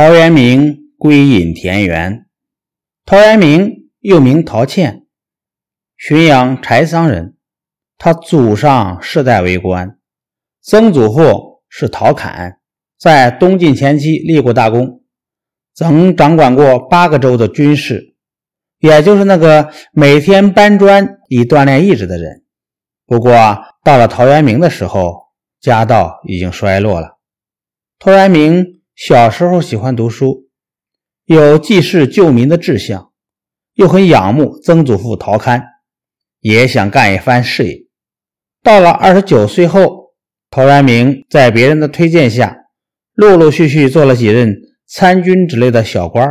陶渊明归隐田园。陶渊明又名陶谦，浔阳柴桑人。他祖上世代为官，曾祖父是陶侃，在东晋前期立过大功，曾掌管过八个州的军事，也就是那个每天搬砖以锻炼意志的人。不过到了陶渊明的时候，家道已经衰落了。陶渊明。小时候喜欢读书，有济世救民的志向，又很仰慕曾祖父陶侃，也想干一番事业。到了二十九岁后，陶渊明在别人的推荐下，陆陆续续做了几任参军之类的小官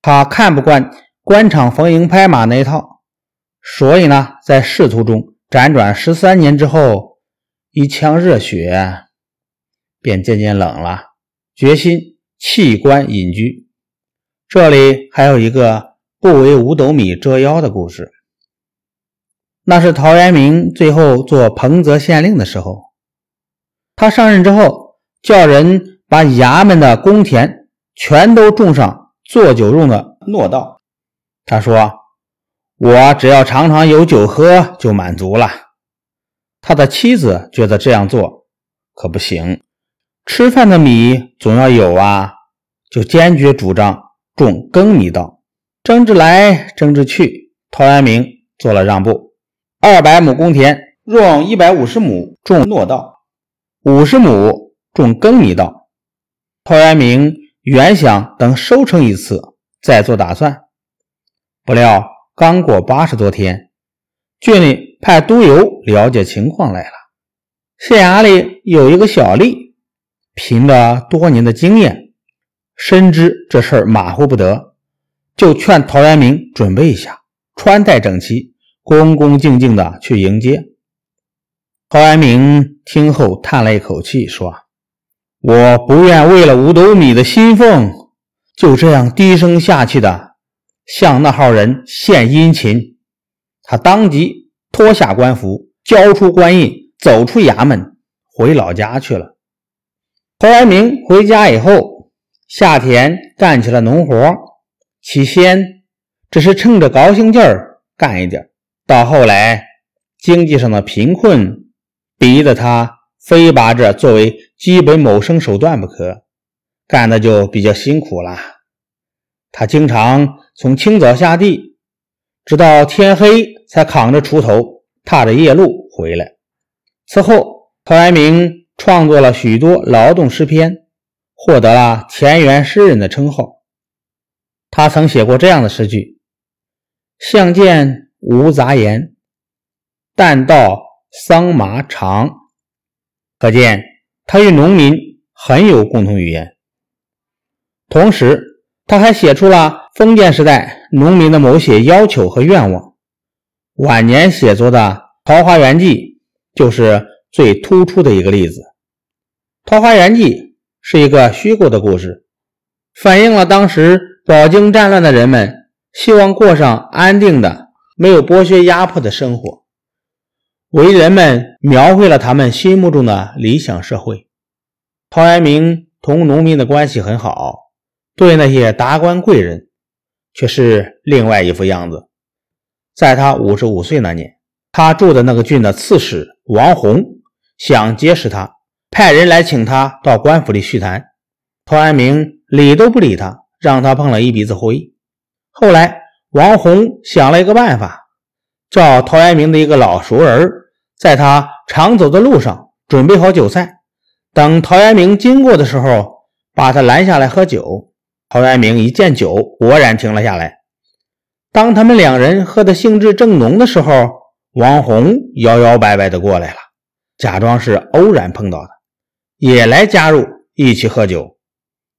他看不惯官场逢迎拍马那一套，所以呢，在仕途中辗转十三年之后，一腔热血便渐渐冷了。决心弃官隐居。这里还有一个不为五斗米折腰的故事。那是陶渊明最后做彭泽县令的时候，他上任之后，叫人把衙门的公田全都种上做酒用的糯稻。他说：“我只要常常有酒喝就满足了。”他的妻子觉得这样做可不行。吃饭的米总要有啊，就坚决主张种粳米稻。争执来争执去，陶渊明做了让步：二百亩公田，用一百五十亩种糯稻，五十亩种粳米稻。陶渊明原想等收成一次再做打算，不料刚过八十多天，郡里派督邮了解情况来了。县衙里有一个小吏。凭着多年的经验，深知这事儿马虎不得，就劝陶渊明准备一下，穿戴整齐，恭恭敬敬的去迎接。陶渊明听后叹了一口气，说：“我不愿为了五斗米的薪俸，就这样低声下气的向那号人献殷勤。”他当即脱下官服，交出官印，走出衙门，回老家去了。陶渊明回家以后，下田干起了农活。起先只是趁着高兴劲儿干一点，到后来经济上的贫困逼得他非把这作为基本谋生手段不可，干的就比较辛苦了。他经常从清早下地，直到天黑才扛着锄头，踏着夜路回来。此后，陶渊明。创作了许多劳动诗篇，获得了田园诗人的称号。他曾写过这样的诗句：“相见无杂言，但道桑麻长。”可见他与农民很有共同语言。同时，他还写出了封建时代农民的某些要求和愿望。晚年写作的《桃花源记》就是最突出的一个例子。《桃花源记》是一个虚构的故事，反映了当时饱经战乱的人们希望过上安定的、没有剥削压迫的生活，为人们描绘了他们心目中的理想社会。陶渊明同农民的关系很好，对那些达官贵人却是另外一副样子。在他五十五岁那年，他住的那个郡的刺史王弘想结识他。派人来请他到官府里叙谈，陶渊明理都不理他，让他碰了一鼻子灰。后来王弘想了一个办法，叫陶渊明的一个老熟人，在他常走的路上准备好酒菜，等陶渊明经过的时候，把他拦下来喝酒。陶渊明一见酒，果然停了下来。当他们两人喝的兴致正浓的时候，王弘摇摇摆摆的过来了，假装是偶然碰到的。也来加入一起喝酒，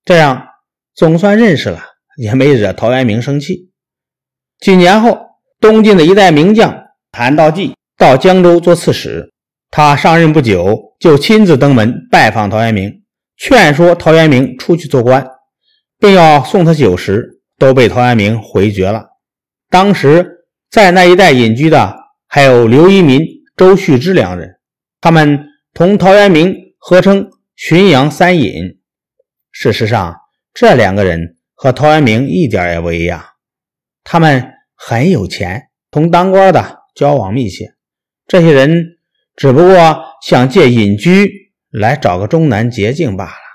这样总算认识了，也没惹陶渊明生气。几年后，东晋的一代名将韩道济到江州做刺史，他上任不久，就亲自登门拜访陶渊明，劝说陶渊明出去做官，并要送他酒食，都被陶渊明回绝了。当时在那一带隐居的还有刘一民、周旭之两人，他们同陶渊明。合称浔阳三隐。事实上，这两个人和陶渊明一点也不一样，他们很有钱，同当官的交往密切。这些人只不过想借隐居来找个终南捷径罢了。